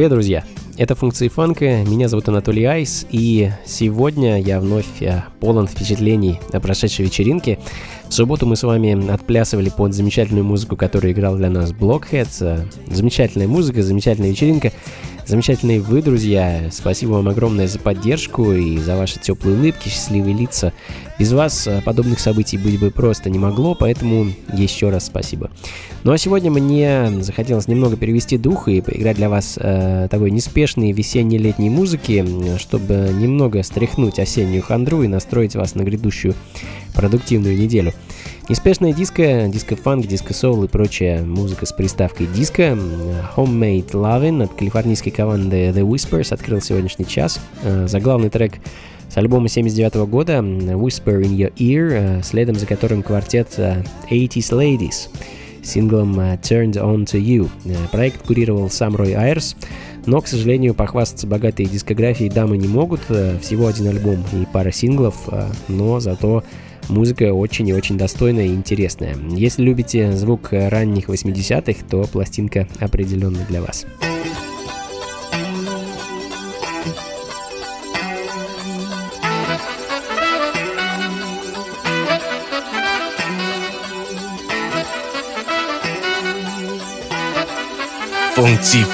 Привет, друзья! Это функции фанка, меня зовут Анатолий Айс, и сегодня я вновь э, полон впечатлений о прошедшей вечеринке. В субботу мы с вами отплясывали под замечательную музыку, которую играл для нас Blockheads. Замечательная музыка, замечательная вечеринка. Замечательные вы, друзья. Спасибо вам огромное за поддержку и за ваши теплые улыбки, счастливые лица. Без вас э, подобных событий быть бы просто не могло, поэтому еще раз спасибо. Ну а сегодня мне захотелось немного перевести дух и поиграть для вас э, такой неспешной весенне-летней музыки, чтобы немного стряхнуть осеннюю хандру и настроить вас на грядущую продуктивную неделю. Неспешная диско, диско-фанк, диско-соул и прочая музыка с приставкой диско. Homemade Lovin' от калифорнийской команды The Whispers открыл сегодняшний час. Э, заглавный трек с альбома 79 года Whisper in Your Ear, э, следом за которым квартет 80s э, Ladies синглом Turned On To You. Проект курировал сам Рой Айрс, но, к сожалению, похвастаться богатой дискографией дамы не могут. Всего один альбом и пара синглов, но зато Музыка очень и очень достойная и интересная. Если любите звук ранних 80-х, то пластинка определенно для вас. Функции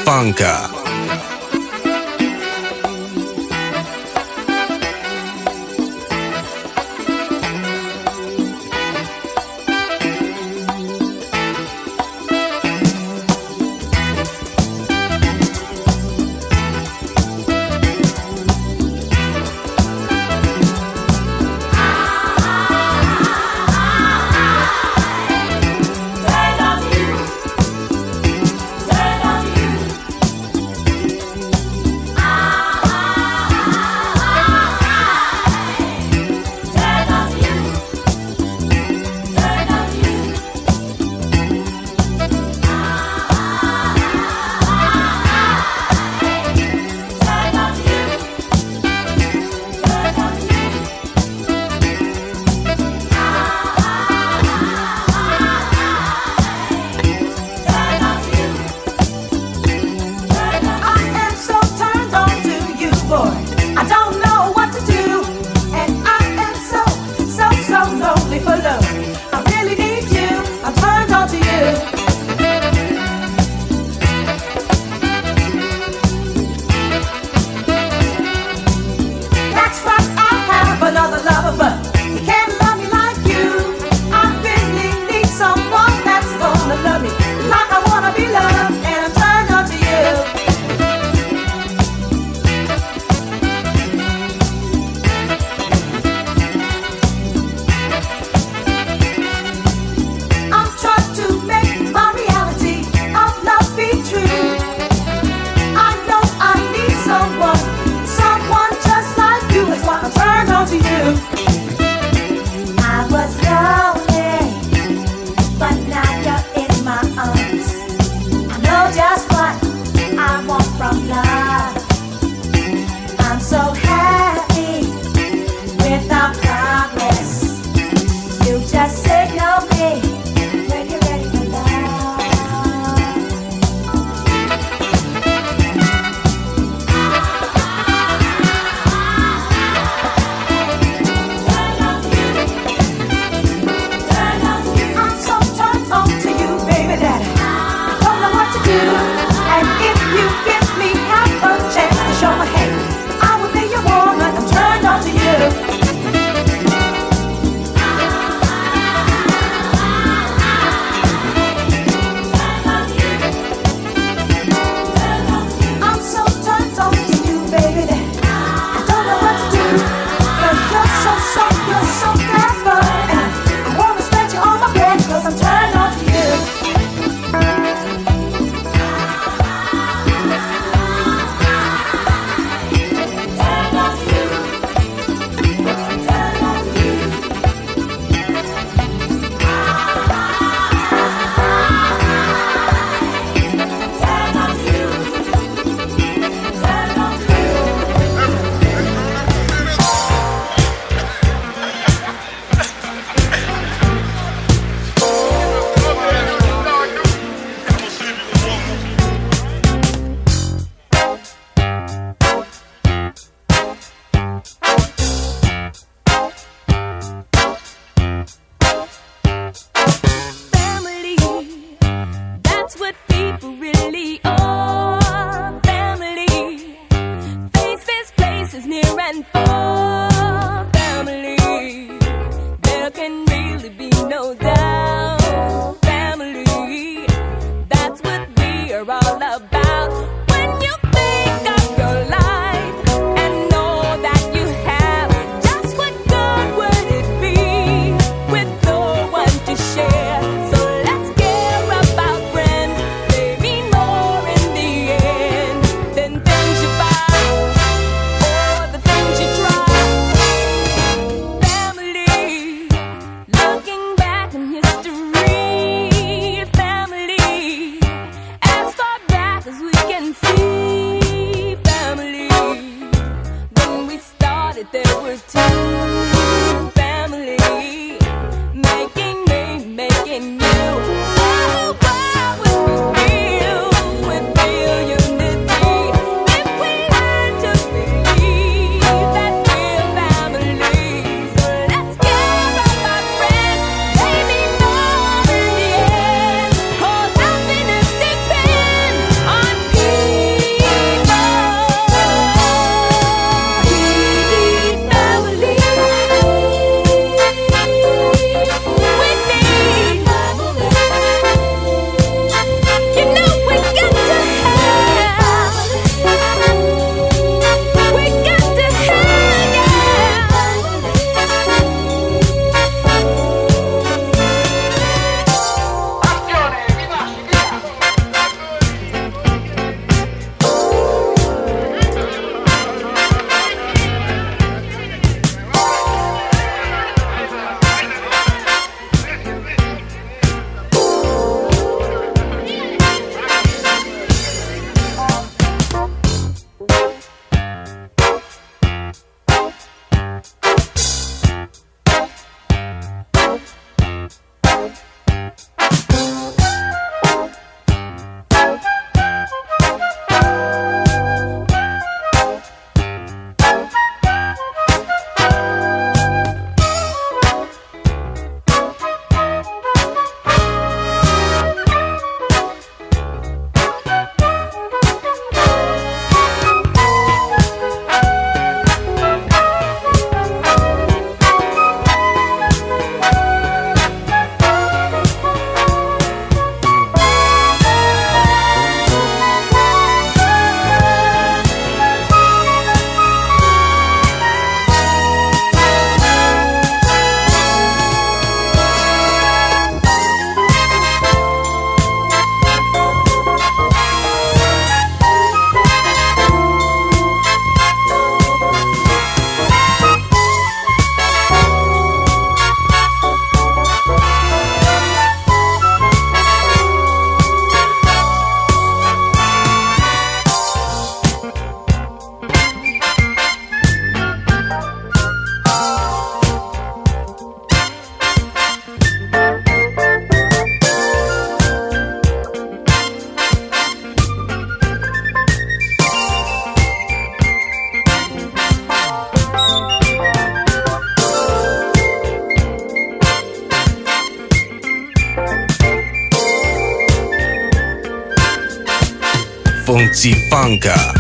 Anti-funka.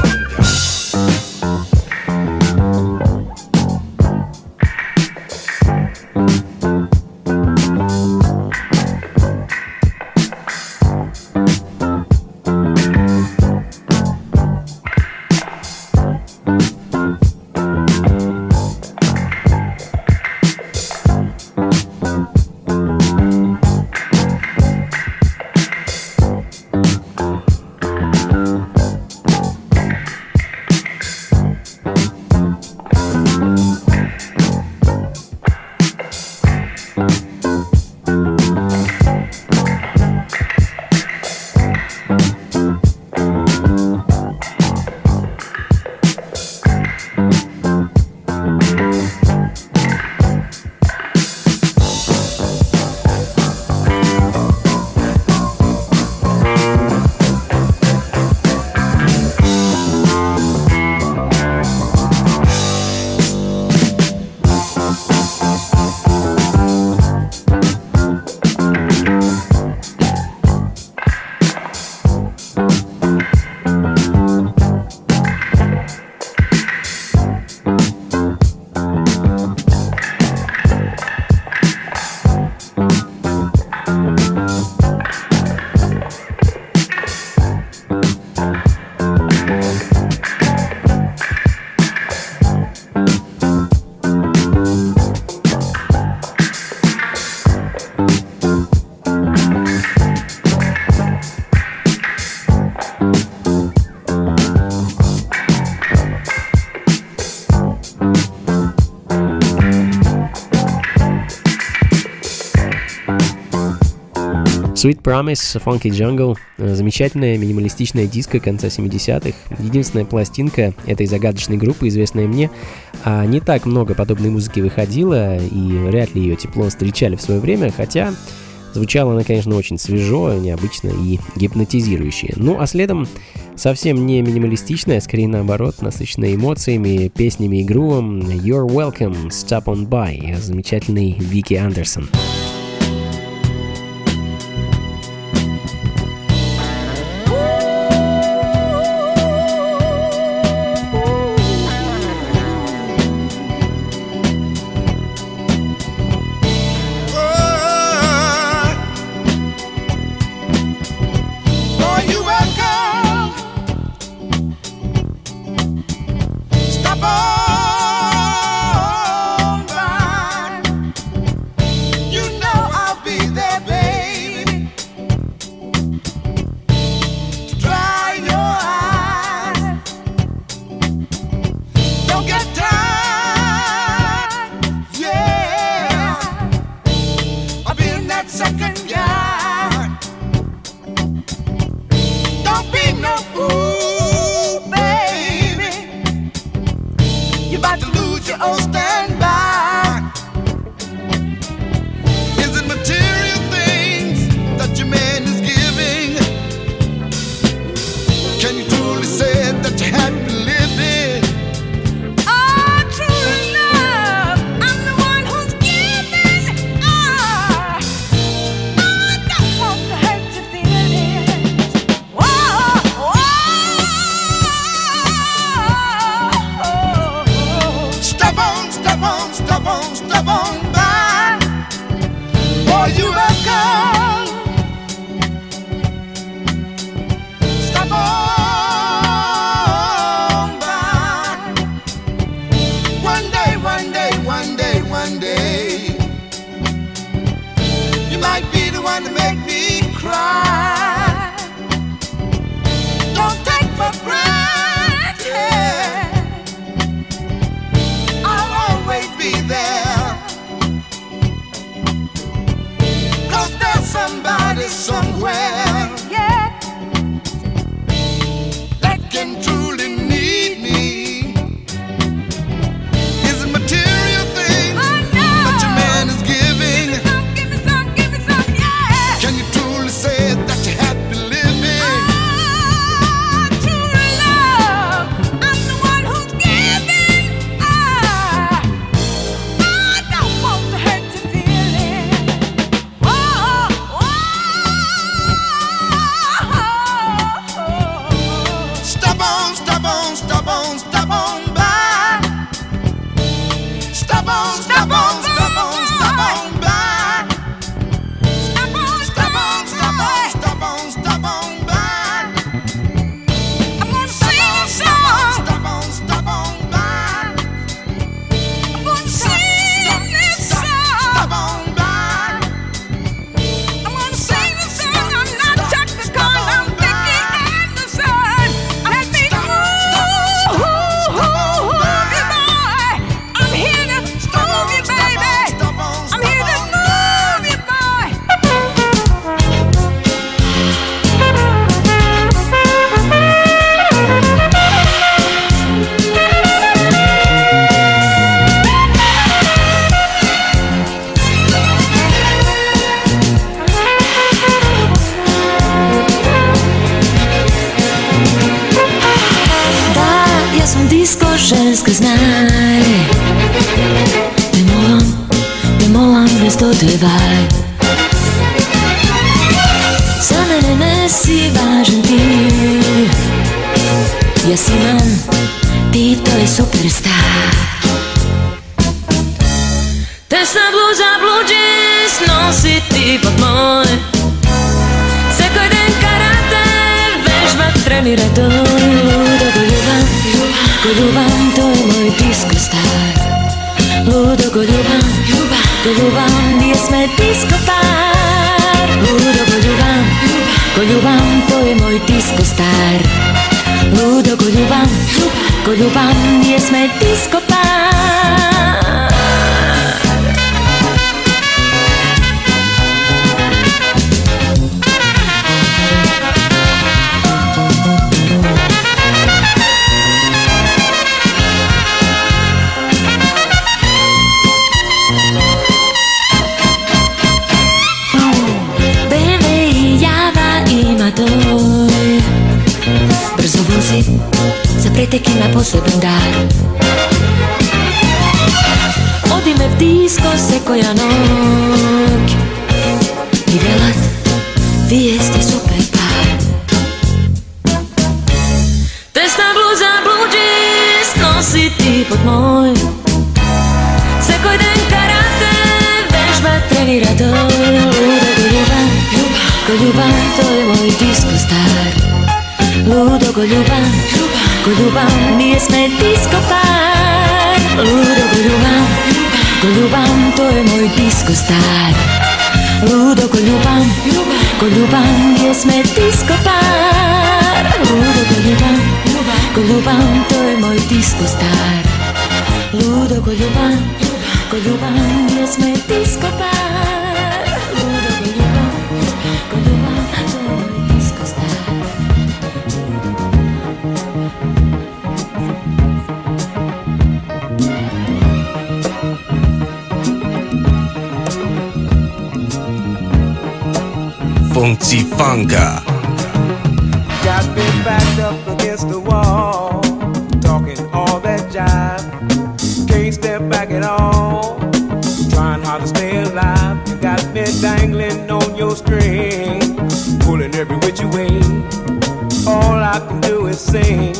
Sweet Promise, Funky Jungle, замечательная минималистичная диско конца 70-х, единственная пластинка этой загадочной группы, известная мне. А не так много подобной музыки выходило, и вряд ли ее тепло встречали в свое время, хотя звучала она, конечно, очень свежо, необычно и гипнотизирующе. Ну а следом совсем не минималистичная, скорее наоборот, насыщенная эмоциями, песнями и грувом You're Welcome, Stop On By, замечательный Вики Андерсон. Андерсон. nisko ženske znaj Ne molam, ne molam bez dodivaj Za mene ne si važan ti. Ja si man, ti to je superstar. Koľúbam tvoje môj disco star Ludo, koľúbam, koľúbam, nie sme ty non è possibile andare Koljuban, Koljuban jesme diskopar Ludo Koljuban, Koljuban to je moj disko star Ludo Koljuban, Koljuban jesme diskopar Funky Funka. Got me backed up against the wall, talking all that jive. Can't step back at all, trying hard to stay alive. You got me dangling on your string, pulling every which way. All I can do is sing,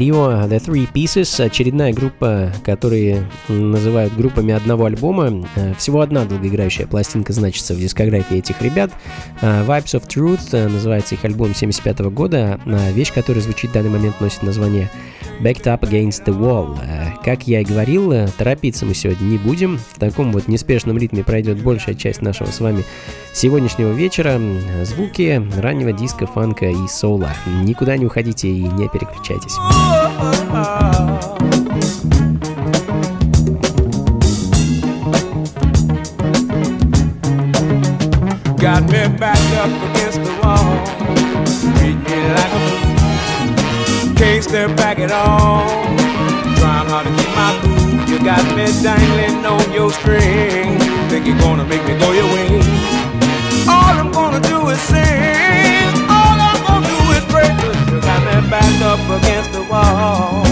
Трио The Three Pieces, очередная группа, которые называют группами одного альбома. Э, Всего одна долгоиграющая пластинка значится в дискографии этих ребят. Э, Vibes of Truth э, называется их альбом 75 года. А Вещь, которая звучит в данный момент, носит название Backed Up Against the Wall. Как я и говорил, торопиться мы сегодня не будем. В таком вот неспешном ритме пройдет большая часть нашего с вами сегодняшнего вечера. Звуки раннего диска, фанка и соула. Никуда не уходите и не переключайтесь. Got me backed up against the wall. Treat me like a fool. Can't step back at all. Trying hard to keep my cool. You got me dangling on your string. Think you're gonna make me go your way. All I'm gonna do is sing. All I'm gonna do is. Backed up against the wall.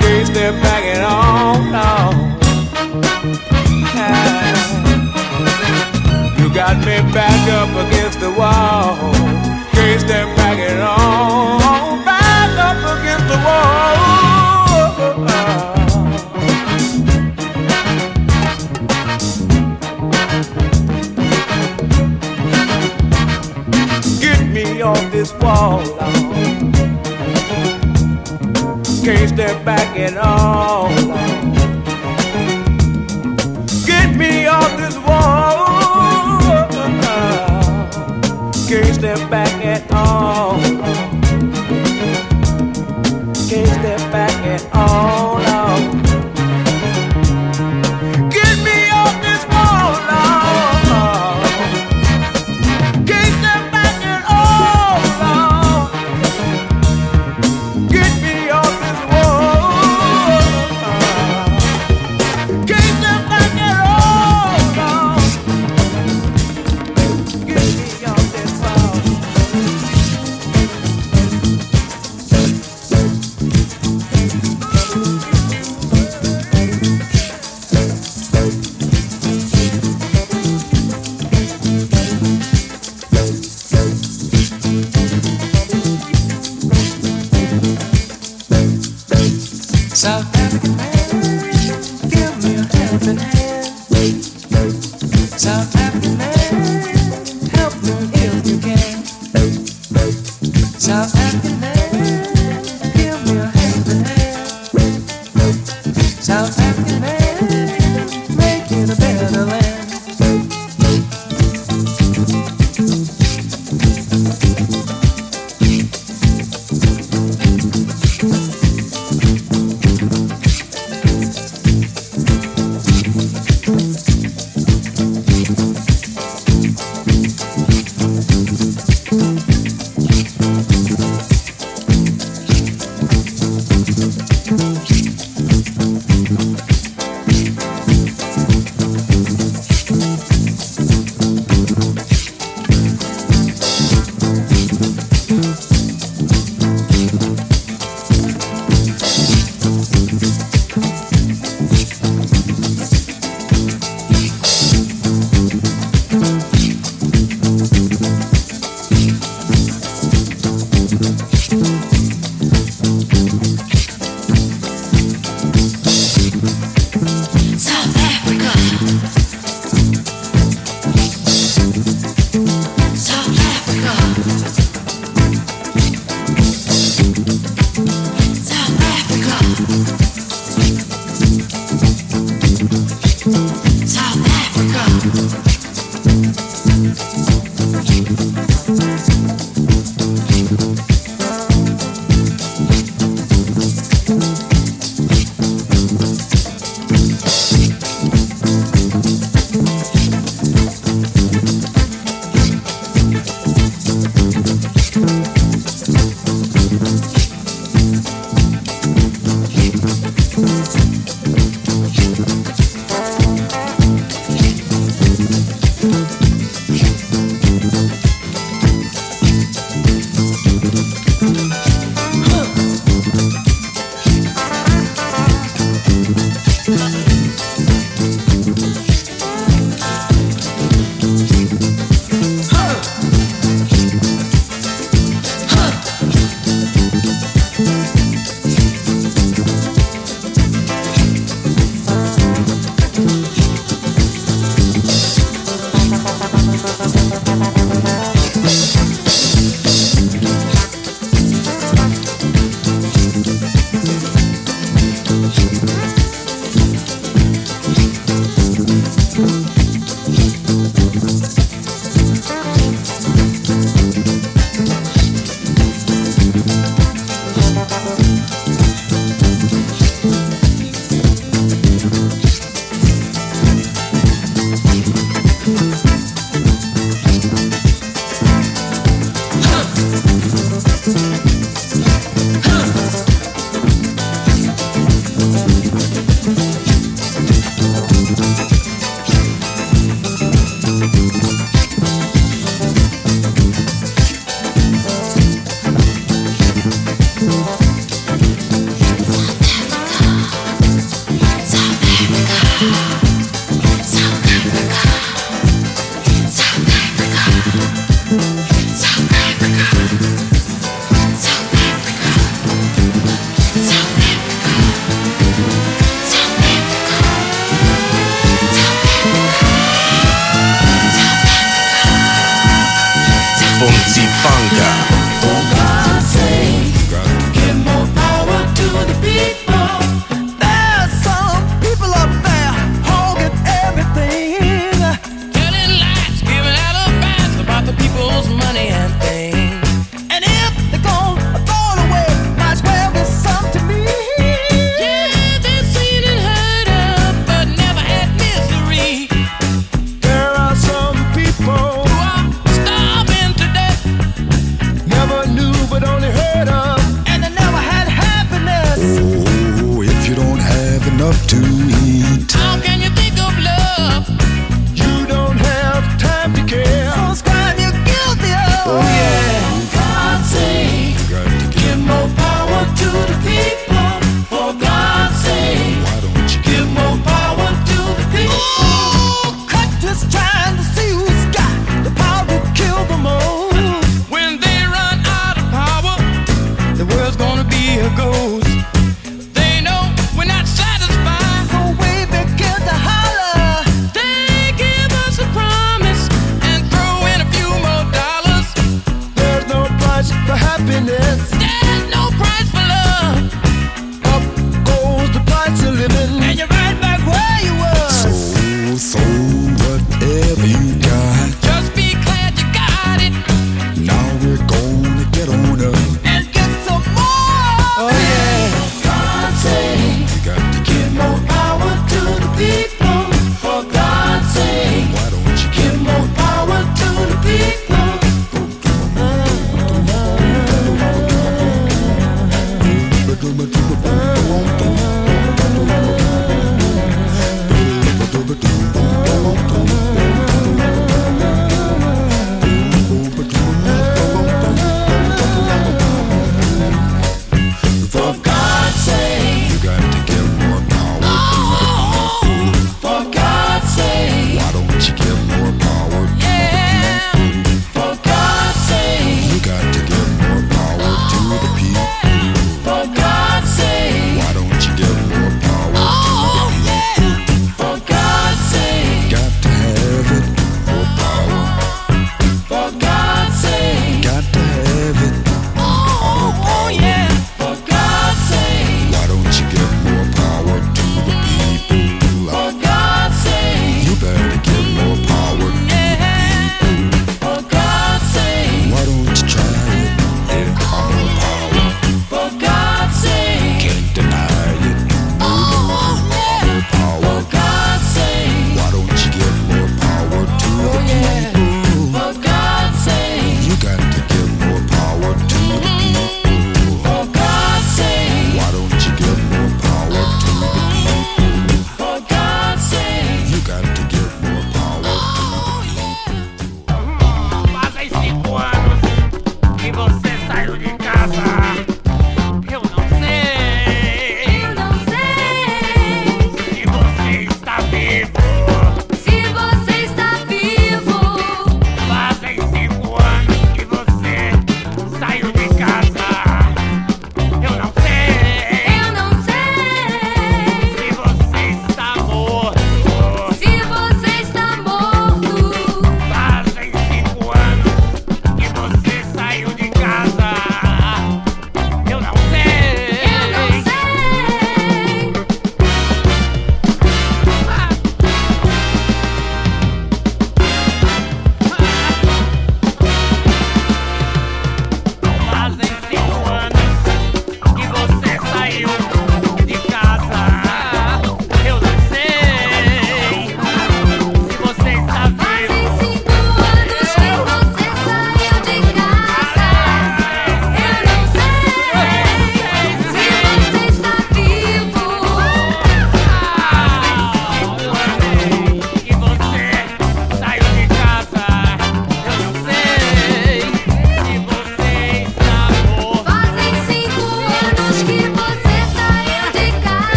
Can't step back at all. No. You got me back up against the wall. Can't step back at all. Back up against the wall. Get me off this wall. Lord. Can't step back at all. Get me off this wall. Can't step back at all.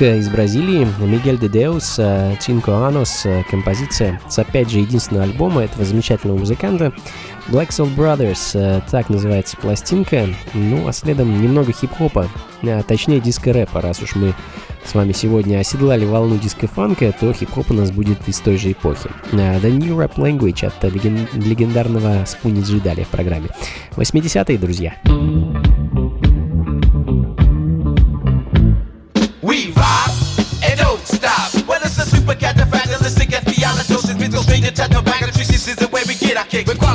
Из Бразилии, Мигель де Деус, Cinco Anos, композиция с опять же единственного альбома этого замечательного музыканта. Black Soul Brothers, так называется пластинка. Ну, а следом немного хип-хопа, а точнее диско-рэпа, раз уж мы с вами сегодня оседлали волну диско-фанка, то хип-хоп у нас будет из той же эпохи. The New Rap Language от легендарного Спуни Джи далее в программе. 80-е, друзья.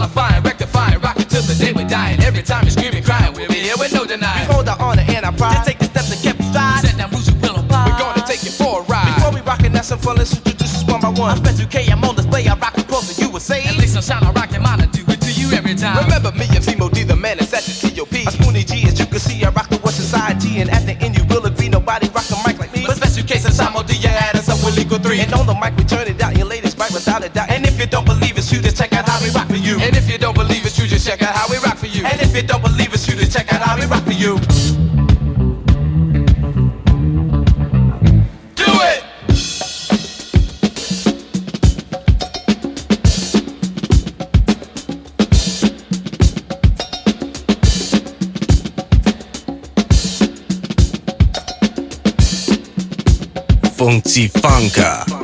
Qualifying, rectifying, rocking till the day we're dying. Every time you're screaming, crying, we're here with no denying. We hold our honor and our pride. To take the steps to keep stride. Set down rules you will abide. We're gonna take you for a ride. Before we rockin' that's some fun, let's introduce us one by one. I'm Special K, I'm on display. I rock the across the USA. At least I'm shine, I rock your mind, I do it to you every time. Remember me and Zemo D, the man that's at the TOP. A Spoonie G, as you can see, I rock the West Society, and at the end you will agree, nobody rock a mic like me. But special case and Samo D, you add us up with legal three. And on the mic we turn it out, your latest bite without a doubt. And if you don't believe us, you just check out how we rock you. Don't believe it, you just check out how we rock for you. And if you don't believe us, you just check out how we rock for you. Do it! Funky Funka.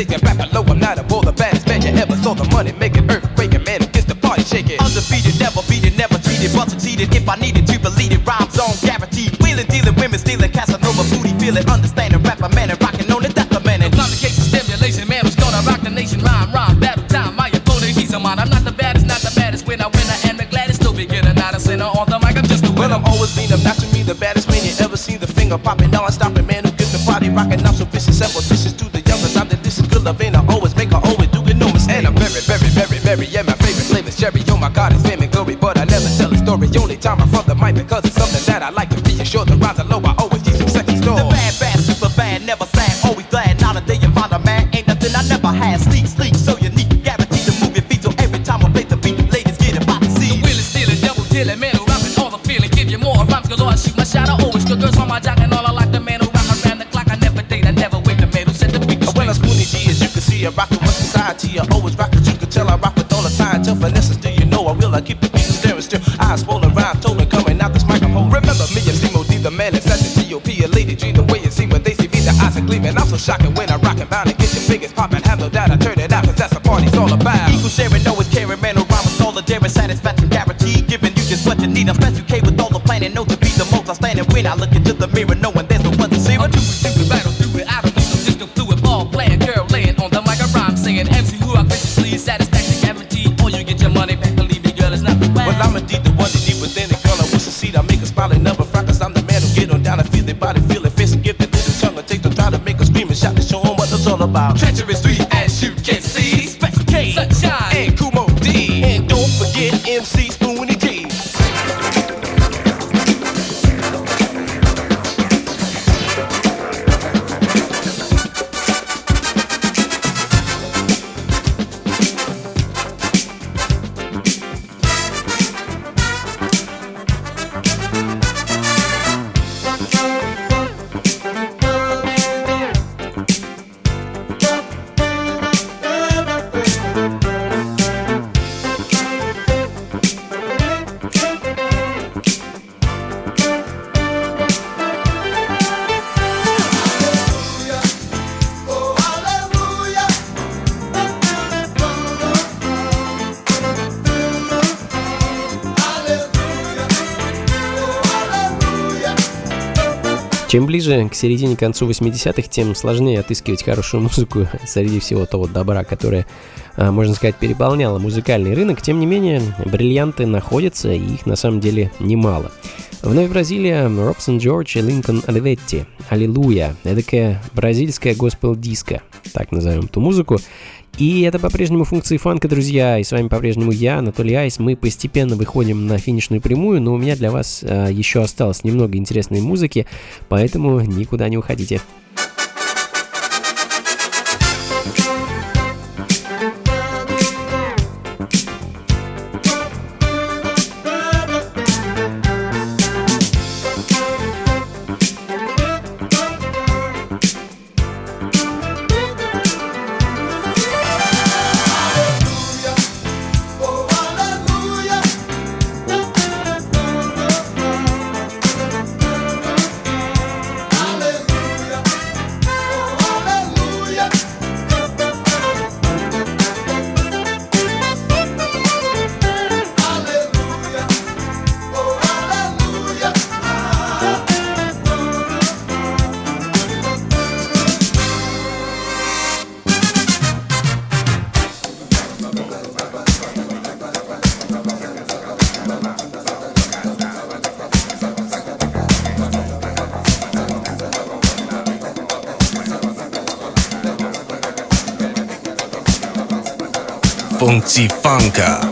Mistakes and below. I'm not a bull, the baddest man you ever saw. The money making earthquake and man gets the party shaking. Undefeated, never beaten, never cheated, but succeeded. If I needed to believe it, rhymes on guaranteed. Wheeling, dealing, women stealing, Casanova booty, feeling, understanding, Get MCs Чем ближе к середине концу 80-х, тем сложнее отыскивать хорошую музыку среди всего того добра, которое, а, можно сказать, переполняло музыкальный рынок. Тем не менее, бриллианты находятся, и их на самом деле немало. Вновь Бразилия, Робсон Джордж и Линкольн Оливетти. Аллилуйя. Эдакая бразильская госпел-диско, так назовем ту музыку. И это по-прежнему функции фанка, друзья. И с вами по-прежнему я, Анатолий Айс. Мы постепенно выходим на финишную прямую, но у меня для вас э, еще осталось немного интересной музыки, поэтому никуда не уходите. Blanca.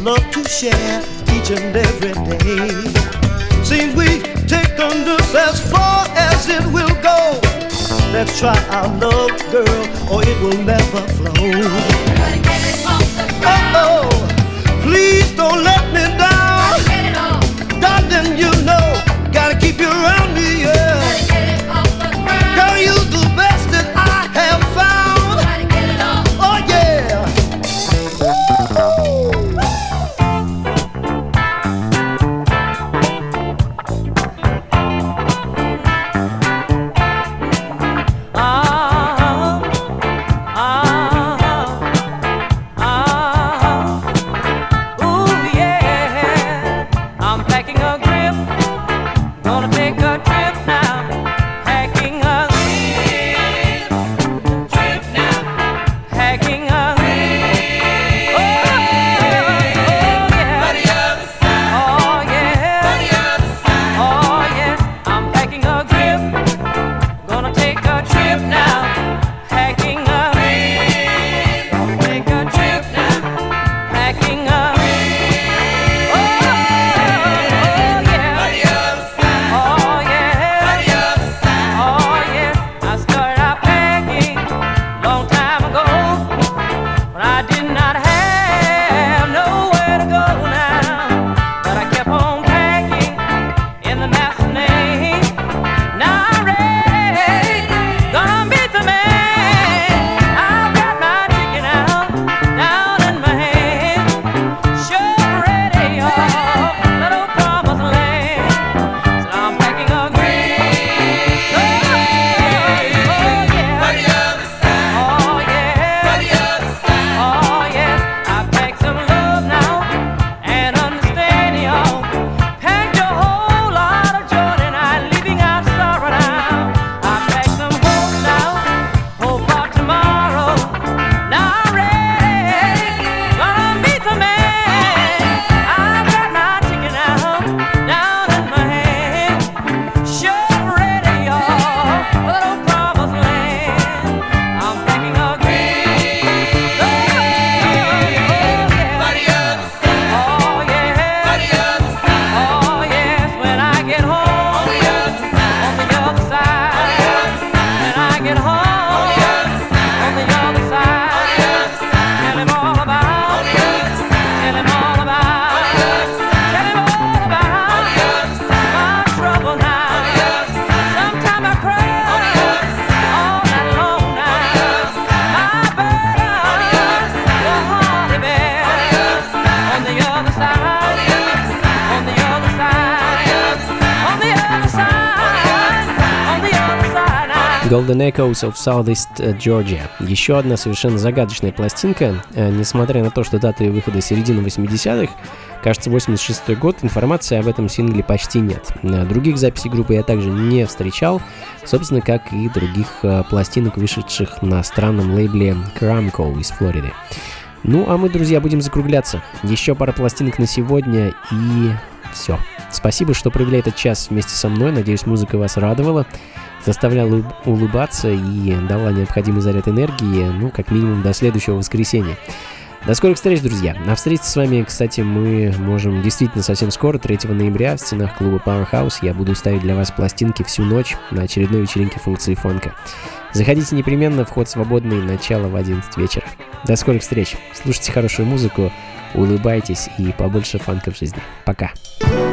Love to share each and every day. Seems we take on this as far as it will go. Let's try our love, girl, or it will never flow. Oh, please don't let me down. Darling, you know, gotta keep you around me, Golden Echoes of Southeast Georgia. Еще одна совершенно загадочная пластинка. Э, Несмотря на то, что дата ее выхода середина 80-х, кажется, 86 год, информации об этом сингле почти нет. Э, Других записей группы я также не встречал, собственно, как и других э, пластинок, вышедших на странном лейбле Cramco из Флориды. Ну, а мы, друзья, будем закругляться. Еще пара пластинок на сегодня и все. Спасибо, что провели этот час вместе со мной. Надеюсь, музыка вас радовала, заставляла улыб- улыбаться и дала необходимый заряд энергии, ну, как минимум, до следующего воскресенья. До скорых встреч, друзья. На встретиться с вами, кстати, мы можем действительно совсем скоро, 3 ноября, в стенах клуба Powerhouse. Я буду ставить для вас пластинки всю ночь на очередной вечеринке функции фонка. Заходите непременно, вход свободный, начало в 11 вечера. До скорых встреч. Слушайте хорошую музыку. улыбайтесь и побольше фанка в жизни. Пока. Now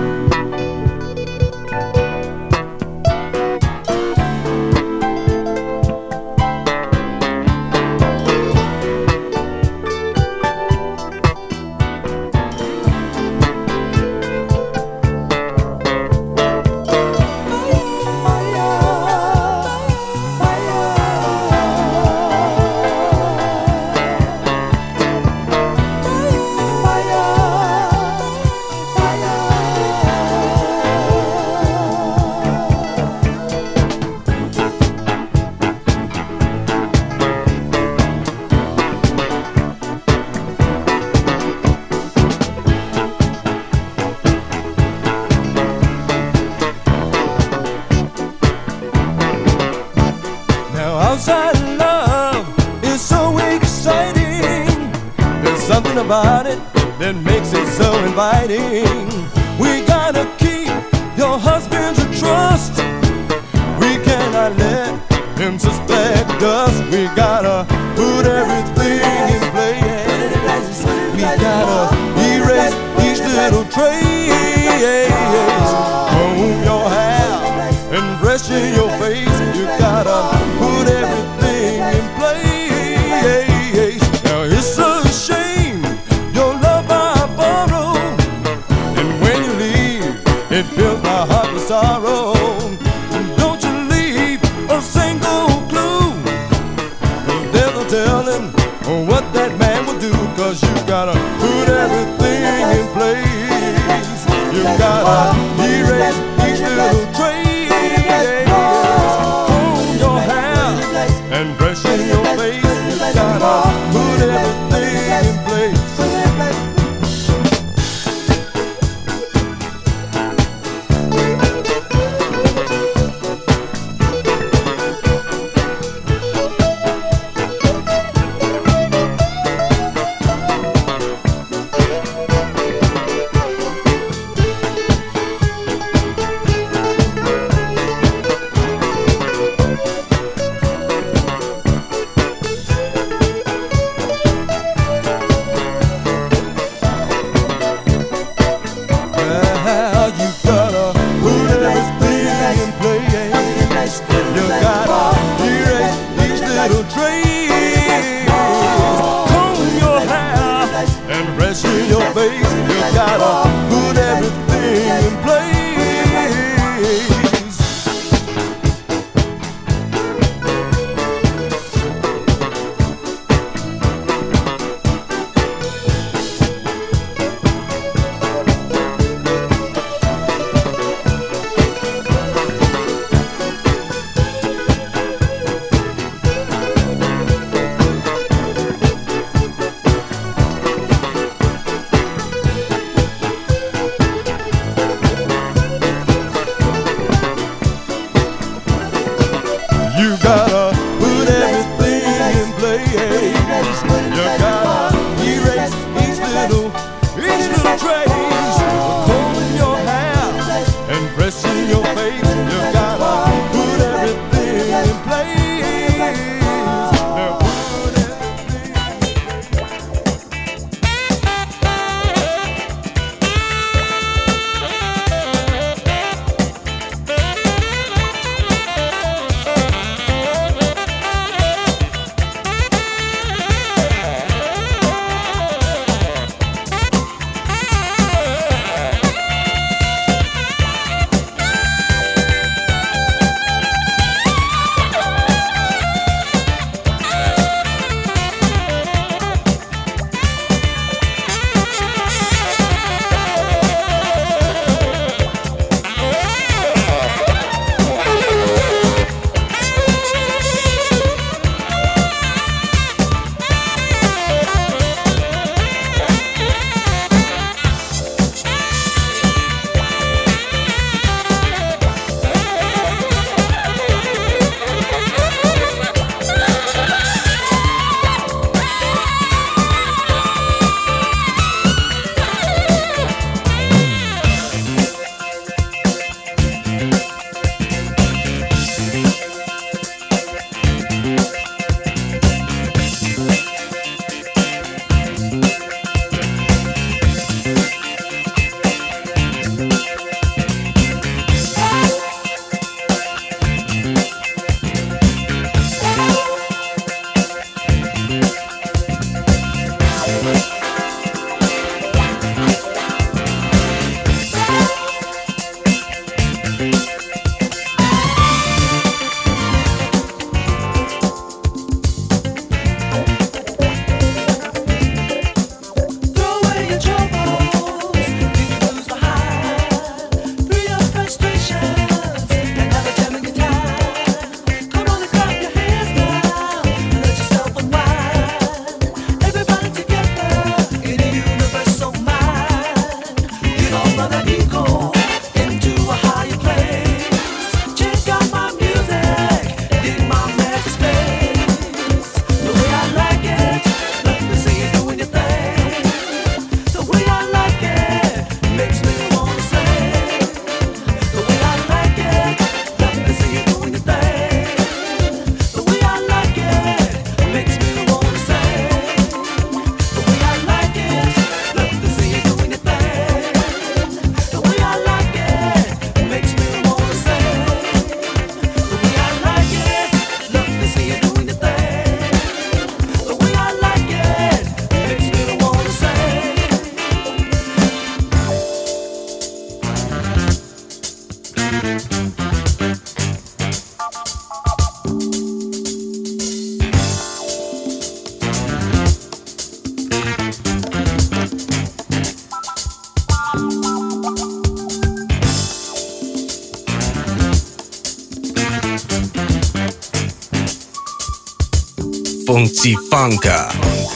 Funka.